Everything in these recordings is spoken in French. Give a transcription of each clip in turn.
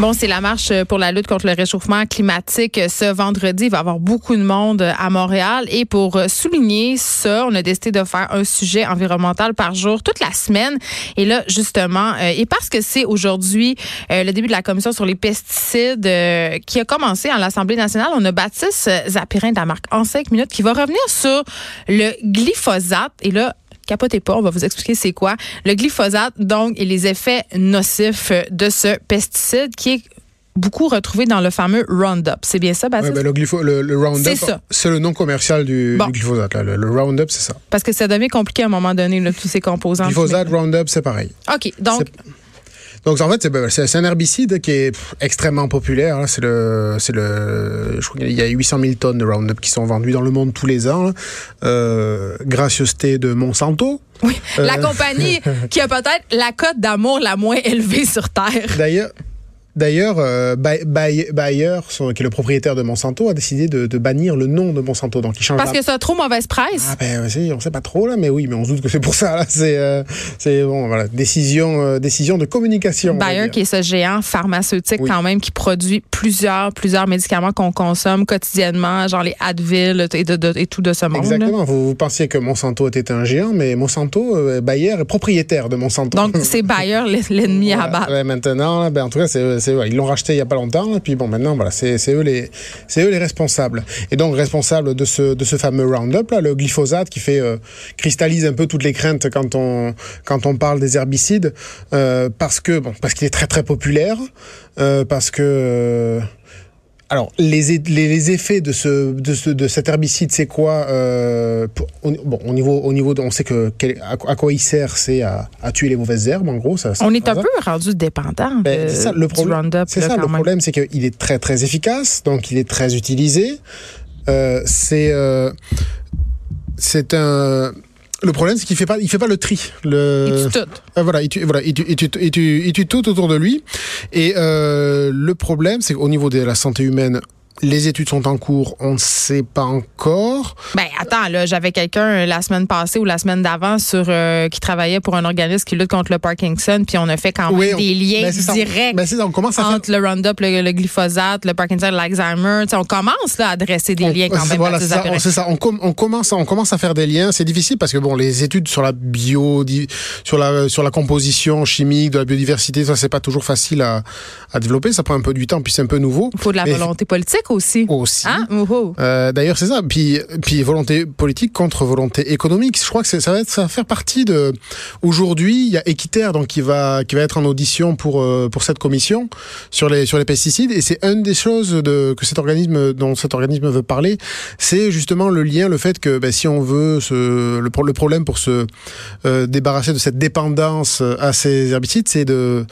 Bon, c'est la marche pour la lutte contre le réchauffement climatique ce vendredi. Il va y avoir beaucoup de monde à Montréal. Et pour souligner ça, on a décidé de faire un sujet environnemental par jour toute la semaine. Et là, justement, euh, et parce que c'est aujourd'hui euh, le début de la commission sur les pesticides euh, qui a commencé à l'Assemblée nationale, on a Baptiste Zapirin de la marque en cinq minutes qui va revenir sur le glyphosate. Et là, capotez pas, on va vous expliquer c'est quoi. Le glyphosate, donc, et les effets nocifs de ce pesticide qui est beaucoup retrouvé dans le fameux Roundup. C'est bien ça, Baptiste? Ouais, ben le, le, Roundup, c'est le nom commercial du, glyphosate. Le, Roundup, c'est ça. Parce que ça devient compliqué à un moment donné, tous ces composants. Glyphosate, Roundup, c'est pareil. OK, donc... Donc en fait, ben, c'est un herbicide qui est extrêmement populaire. Hein. C'est le, c'est le, je crois qu'il y a 800 000 tonnes de Roundup qui sont vendues dans le monde tous les ans. Euh, gracieuseté de Monsanto. Oui, la euh, compagnie qui a peut-être la cote d'amour la moins élevée sur Terre. D'ailleurs, D'ailleurs, euh, Bayer, qui est le propriétaire de Monsanto, a décidé de, bannir le nom de Monsanto. Donc, il change. Parce que a trop mauvaise presse. Ah ben, on sait pas trop là, mais oui, mais on se doute que c'est pour ça. C'est, euh, c'est bon, voilà, décision, euh, décision de communication. Bayer, qui est ce géant pharmaceutique quand même, qui produit plusieurs, plusieurs médicaments qu'on consomme quotidiennement, genre les Advil et, et tout de ce monde. Exactement. Vous, vous, pensiez que Monsanto était un géant, mais Monsanto, Bayer est propriétaire de Monsanto. Donc, c'est Bayer l'ennemi à battre. maintenant, ben, en tout cas, c'est ils l'ont racheté il y a pas longtemps, et puis bon, maintenant, voilà, c'est eux les, c'est eux les responsables. Et donc responsable de ce de ce fameux Roundup, là, le glyphosate, qui fait euh, cristallise un peu toutes les craintes quand on quand on parle des herbicides, euh, parce que bon, parce qu'il est très très populaire, euh, parce que alors, les, les, effets de, ce, de, ce, de cet herbicide, c'est quoi euh, Bon, au niveau, au niveau de, on sait que à, quoi il sert, c'est à, à, tuer les mauvaises herbes, en gros. Ça, on est un peu rendu dépendant ben, de, ça, le problème, C'est ça, le problème, c'est qu'il est très très efficace, donc il est très utilisé. Euh, c'est euh, c'est un le problème, c'est qu'il fait pas, il fait pas le tri. Le... Il tue tout. Ah, voilà, il tue, voilà, il tue, il tue, il tue, il tue tout autour de lui. Et euh, le problème, c'est qu'au niveau de la santé humaine, les études sont en cours, on ne sait pas encore. Ben attends, là, j'avais quelqu'un euh, la semaine passée ou la semaine d'avant sur euh, qui travaillait pour un organisme qui lutte contre le Parkinson, puis on a fait quand même des liens ben, directs ben, on commence à entre le Roundup, le, glyphosate, le Parkinson, l'Alzheimer. On commence là, à dresser des liens quand même. Voilà, c'est ça. On, on, commence, on commence à faire des liens. C'est difficile parce que bon, les études sur la bio, sur la sur la composition chimique de la biodiversité, ça c'est pas toujours facile à, à développer. Ça prend un peu du temps, puis c'est un peu nouveau. Il faut de la volonté politique aussi. Aussi. Hein? Euh, D'ailleurs, c'est ça. Puis, puis volonté politique contre volonté économique. Je crois que ça va, être, ça va faire partie de. Aujourd'hui, il y a Équiterre donc qui va qui va être en audition pour euh, pour cette commission sur les sur les pesticides. Et c'est une des choses de, que cet organisme dont cet organisme veut parler, c'est justement le lien, le fait que ben, si on veut se, le, le problème pour se euh, débarrasser de cette dépendance à ces herbicides, c'est de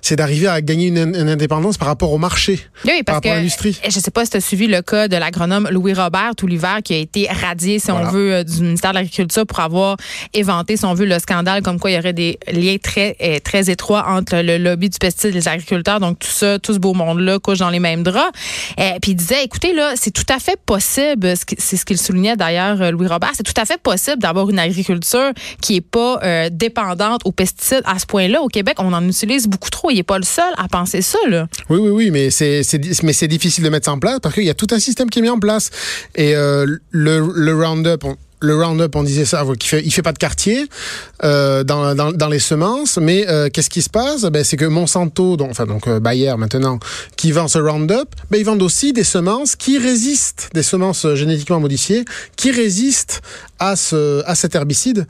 c'est d'arriver à gagner une, une, indépendance par rapport au marché, oui, parce par rapport à l'industrie. Je sais pas si tu as suivi le cas de l'agronome Louis Robert tout l'hiver qui a été radié, si on veut, euh, du ministère de l'Agriculture pour avoir éventé, si on veut, le scandale comme quoi il y aurait des liens très, euh, très étroits entre le lobby du pesticide et les agriculteurs. Donc tout ça, tout ce beau monde-là couche dans les mêmes draps. Et euh, puis il disait, écoutez, là, c'est tout à fait possible, c'est ce qu'il soulignait d'ailleurs, Louis Robert, c'est tout à fait possible d'avoir une agriculture qui est pas dépendante aux pesticides à ce point-là. Au Québec, on en utilise beaucoup trop il n'est pas le seul à penser ça. Là. Oui, oui, oui, mais c'est, mais c'est difficile de mettre ça en place parce qu'il y a tout un système qui est mis en place. Et euh, le, le Roundup, le Roundup, on disait ça, il fait, il fait pas de quartier euh, dans, dans, dans, les semences, mais euh, qu'est-ce qui se passe? Ben, C'est que Monsanto, donc, enfin donc euh, Bayer maintenant, qui vend ce Roundup, ben, ils vendent aussi des semences qui résistent, des semences génétiquement modifiées, qui résistent à, ce, à cet herbicide.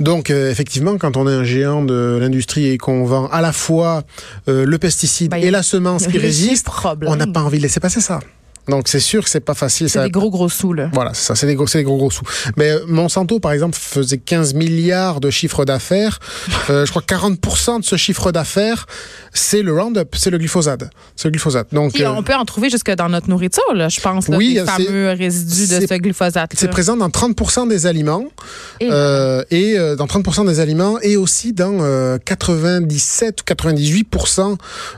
Donc effectivement, quand on est un géant de l'industrie et qu'on vend à la fois le pesticide et la semence qui résiste, on n'a pas envie de laisser passer ça. Donc c'est sûr que c'est pas facile. C'est des gros gros sous là. Voilà, c'est ça, c'est des gros, c'est des gros gros sous. Mais euh, Monsanto par exemple faisait 15 milliards de chiffre d'affaires. euh, je crois 40% de ce chiffre d'affaires, c'est le Roundup, c'est le glyphosate, c'est le glyphosate. Donc euh, on peut en trouver jusque dans notre nourriture là, je pense. Là, oui, les fameux résidus de ce glyphosate. C'est présent dans 30% des aliments et, euh, et euh, dans 30% des aliments et aussi dans 97 ou 98%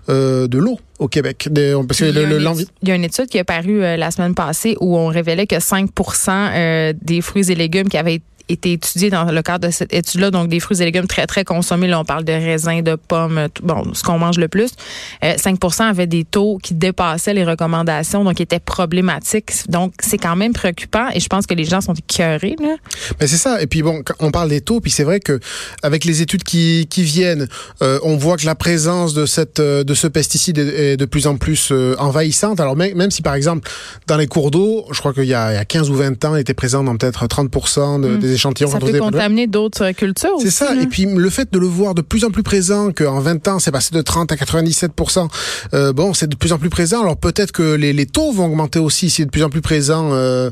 de l'eau au Québec. parce que il, y a une étude qui est parue euh, la semaine passée où on révélait que 5% euh, des fruits et légumes qui avaient été étudié dans le cadre de cette étude-là, donc des fruits et légumes très, très consommés. Là, on parle de raisins, de pommes, bon, ce qu'on mange le plus. 5 avaient des taux qui dépassaient les recommandations, donc qui étaient problématiques. Donc, c'est quand même préoccupant et je pense que les gens sont écœurés. Là. Mais c'est ça. Et puis bon, on parle des taux, puis c'est vrai que avec les études qui, qui viennent, on voit que la présence de cette de ce pesticide est de plus en plus envahissante. Alors même, même si par exemple dans les cours d'eau, je crois qu'il y, a 15 ou 20 ans, il était présent dans peut-être 30% de, hmm. des échantillons. Ça peut contaminer d'autres cultures C'est ça. Et puis le fait de le voir de plus en plus présent, qu'en 20 ans, c'est passé de 30 à 97%, euh, bon, c'est de plus en plus présent. Alors peut-être que les, les, taux vont augmenter aussi, si c'est de plus en plus présent euh, euh,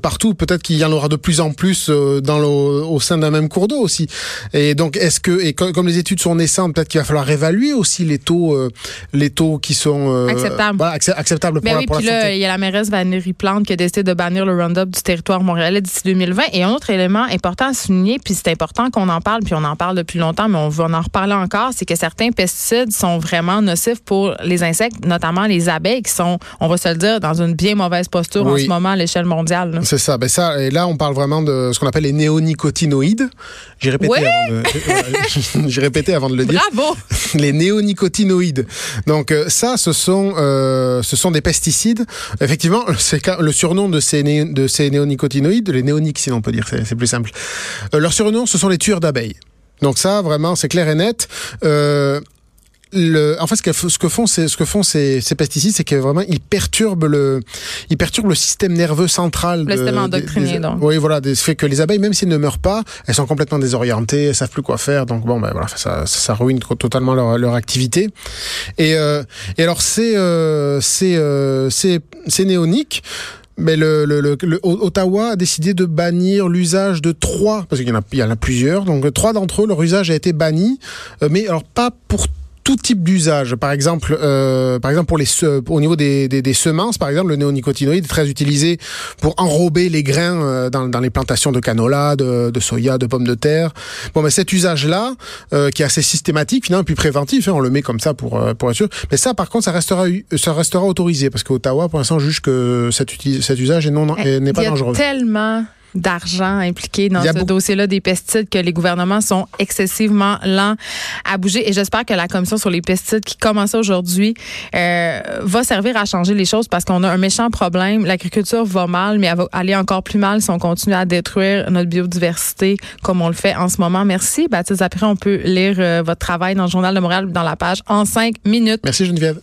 partout. Peut-être qu'il y en aura de plus en plus euh, dans le, au sein d'un même cours d'eau aussi. Et donc, est-ce que, et comme, les études sont naissantes, peut-être qu'il va falloir évaluer aussi les taux, les taux qui sont acceptables. acceptables pour, Mais la, oui, pour puis la là, il y a la mairesse Valérie Plante qui a décidé de bannir le Roundup du territoire montréalais d'ici 2020. Et un autre élément important à souligner, puis c'est important qu'on en parle, puis on en parle depuis longtemps, mais on va en reparler encore, c'est que certains pesticides sont vraiment nocifs pour les insectes, notamment les abeilles, qui sont, on va se le dire, dans une bien mauvaise posture en ce moment à l'échelle mondiale. C'est ça. Ben ça, et là, on parle vraiment de ce qu'on appelle les néonicotinoïdes. J'ai répété, avant de, j'ai répété avant de le dire. Bravo. Les néonicotinoïdes. Donc euh, ça, ce sont, euh, ce sont des pesticides. Effectivement, c'est le surnom de ces, de ces néonicotinoïdes, les néoniques, si on peut dire, c'est plus simple. Euh, leur surnom, ce sont les tueurs d'abeilles. Donc ça, vraiment, c'est clair et net. Euh, le, en fait, ce que, ce que font, ces, ce que font ces, ces pesticides, c'est que vraiment ils perturbent le, ils perturbent le système nerveux central. Le système endoctriné, donc. Oui, voilà, des, fait que les abeilles, même s'ils ne meurent pas, elles sont complètement désorientées, elles savent plus quoi faire, donc bon, ben voilà, ça, ça ruine totalement leur, leur activité. Et, euh, et alors ces, euh, ces, euh, ces, ces néoniques. Mais le, le, le, Ottawa a décidé de bannir l'usage de trois, parce qu'il y en a, il y en a plusieurs, donc trois d'entre eux, leur usage a été banni, euh, mais alors pas pour tout type d'usage. Par exemple, euh, par exemple pour les au niveau des, des, des, semences, par exemple, le néonicotinoïde est très utilisé pour enrober les grains euh, dans, dans les plantations de canola, de, de, soya, de pommes de terre. Bon, mais cet usage-là, euh, qui est assez systématique, finalement, puis préventif, hein, on le met comme ça pour euh, pour être sûr. Mais ça, par contre, ça restera ça restera autorisé parce qu'Ottawa, pour l'instant, juge que cet, cet usage est non eh, n'est pas dangereux. Tellement d'argent impliqué dans ce dossier-là des pesticides que les gouvernements sont excessivement lents à bouger. Et j'espère que la commission sur les pesticides qui commence aujourd'hui euh, va servir à changer les choses parce qu'on a un méchant problème. L'agriculture va mal, mais elle va aller encore plus mal si on continue à détruire notre biodiversité comme on le fait en ce moment. Merci. Baptiste, après, on peut lire euh, votre travail dans le Journal de Montréal dans la page en cinq minutes. Merci Geneviève.